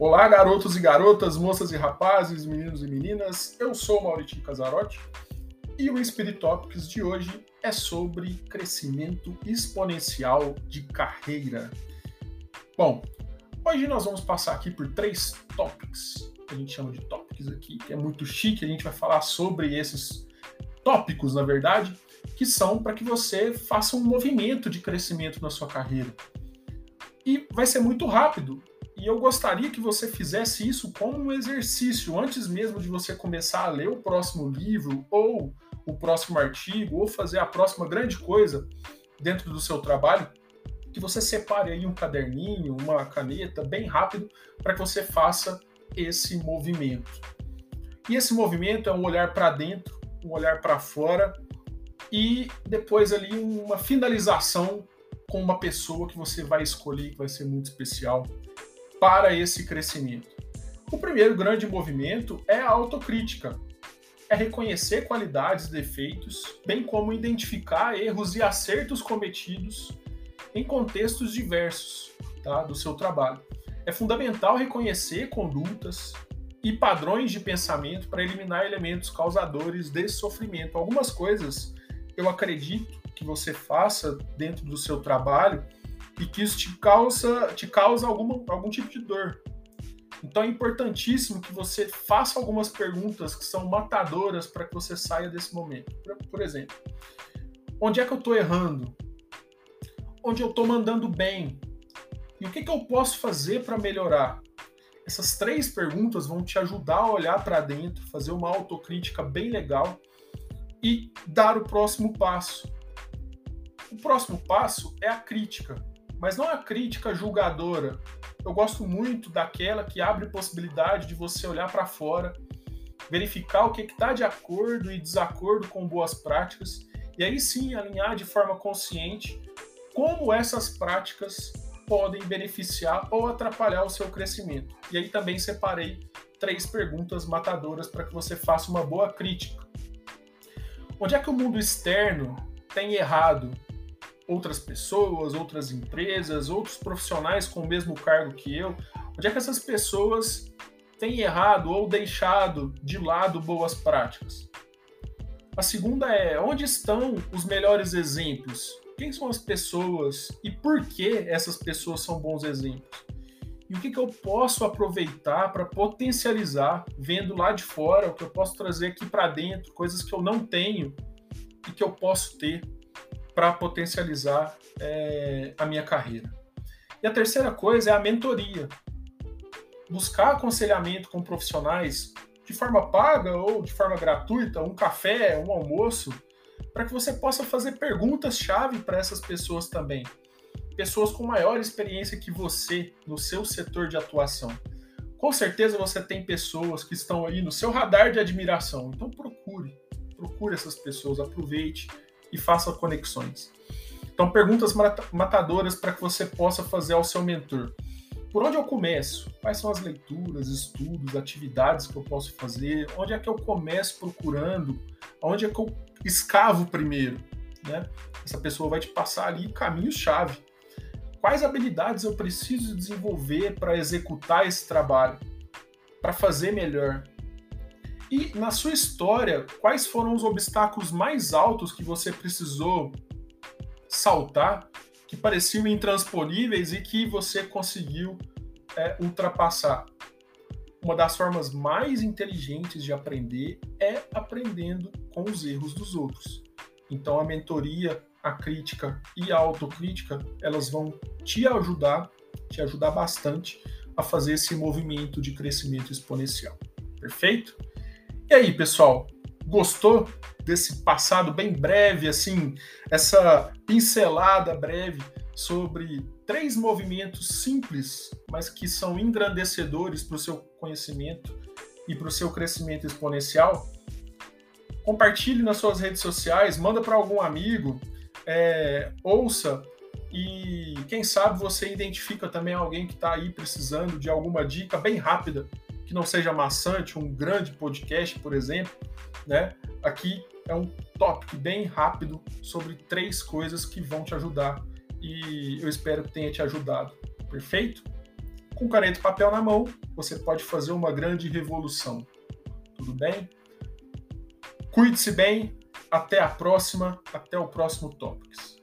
Olá, garotos e garotas, moças e rapazes, meninos e meninas. Eu sou o Maurício Casarotti e o Spirit Topics de hoje é sobre crescimento exponencial de carreira. Bom, hoje nós vamos passar aqui por três topics, que a gente chama de topics aqui, que é muito chique, a gente vai falar sobre esses tópicos, na verdade, que são para que você faça um movimento de crescimento na sua carreira. E vai ser muito rápido, e eu gostaria que você fizesse isso como um exercício, antes mesmo de você começar a ler o próximo livro, ou o próximo artigo, ou fazer a próxima grande coisa dentro do seu trabalho, que você separe aí um caderninho, uma caneta, bem rápido, para que você faça esse movimento. E esse movimento é um olhar para dentro, um olhar para fora, e depois ali uma finalização com uma pessoa que você vai escolher, que vai ser muito especial para esse crescimento? O primeiro grande movimento é a autocrítica. É reconhecer qualidades e defeitos, bem como identificar erros e acertos cometidos em contextos diversos tá, do seu trabalho. É fundamental reconhecer condutas e padrões de pensamento para eliminar elementos causadores de sofrimento. Algumas coisas eu acredito que você faça dentro do seu trabalho e que isso te causa, te causa alguma, algum tipo de dor. Então é importantíssimo que você faça algumas perguntas que são matadoras para que você saia desse momento. Por, por exemplo, onde é que eu estou errando? Onde eu estou mandando bem? E o que, que eu posso fazer para melhorar? Essas três perguntas vão te ajudar a olhar para dentro, fazer uma autocrítica bem legal e dar o próximo passo. O próximo passo é a crítica mas não a crítica julgadora. Eu gosto muito daquela que abre possibilidade de você olhar para fora, verificar o que está de acordo e desacordo com boas práticas, e aí sim alinhar de forma consciente como essas práticas podem beneficiar ou atrapalhar o seu crescimento. E aí também separei três perguntas matadoras para que você faça uma boa crítica. Onde é que o mundo externo tem errado outras pessoas, outras empresas, outros profissionais com o mesmo cargo que eu? Onde é que essas pessoas têm errado ou deixado de lado boas práticas? A segunda é: onde estão os melhores exemplos? Quem são as pessoas e por que essas pessoas são bons exemplos? E o que, que eu posso aproveitar para potencializar, vendo lá de fora, o que eu posso trazer aqui para dentro, coisas que eu não tenho e que eu posso ter para potencializar é, a minha carreira. E a terceira coisa é a mentoria. Buscar aconselhamento com profissionais de forma paga ou de forma gratuita, um café, um almoço, para que você possa fazer perguntas-chave para essas pessoas também. Pessoas com maior experiência que você no seu setor de atuação. Com certeza você tem pessoas que estão aí no seu radar de admiração. Então procure, procure essas pessoas, aproveite e faça conexões. Então, perguntas matadoras para que você possa fazer ao seu mentor. Por onde eu começo? Quais são as leituras, estudos, atividades que eu posso fazer? Onde é que eu começo procurando? Onde é que eu escavo primeiro? Né? Essa pessoa vai te passar ali caminhos-chave. Quais habilidades eu preciso desenvolver para executar esse trabalho? Para fazer melhor? E na sua história, quais foram os obstáculos mais altos que você precisou saltar, que pareciam intransponíveis e que você conseguiu é, ultrapassar? Uma das formas mais inteligentes de aprender é aprendendo com os erros dos outros. Então a mentoria, a crítica e a autocrítica, elas vão te ajudar, te ajudar bastante a fazer esse movimento de crescimento exponencial. Perfeito? E aí, pessoal, gostou desse passado bem breve, assim, essa pincelada breve sobre três movimentos simples, mas que são engrandecedores para o seu conhecimento e para o seu crescimento exponencial? Compartilhe nas suas redes sociais, manda para algum amigo, é, ouça e quem sabe você identifica também alguém que está aí precisando de alguma dica bem rápida que não seja maçante, um grande podcast, por exemplo, né? Aqui é um tópico bem rápido sobre três coisas que vão te ajudar e eu espero que tenha te ajudado. Perfeito? Com caneta e papel na mão, você pode fazer uma grande revolução. Tudo bem? Cuide-se bem, até a próxima, até o próximo Topics.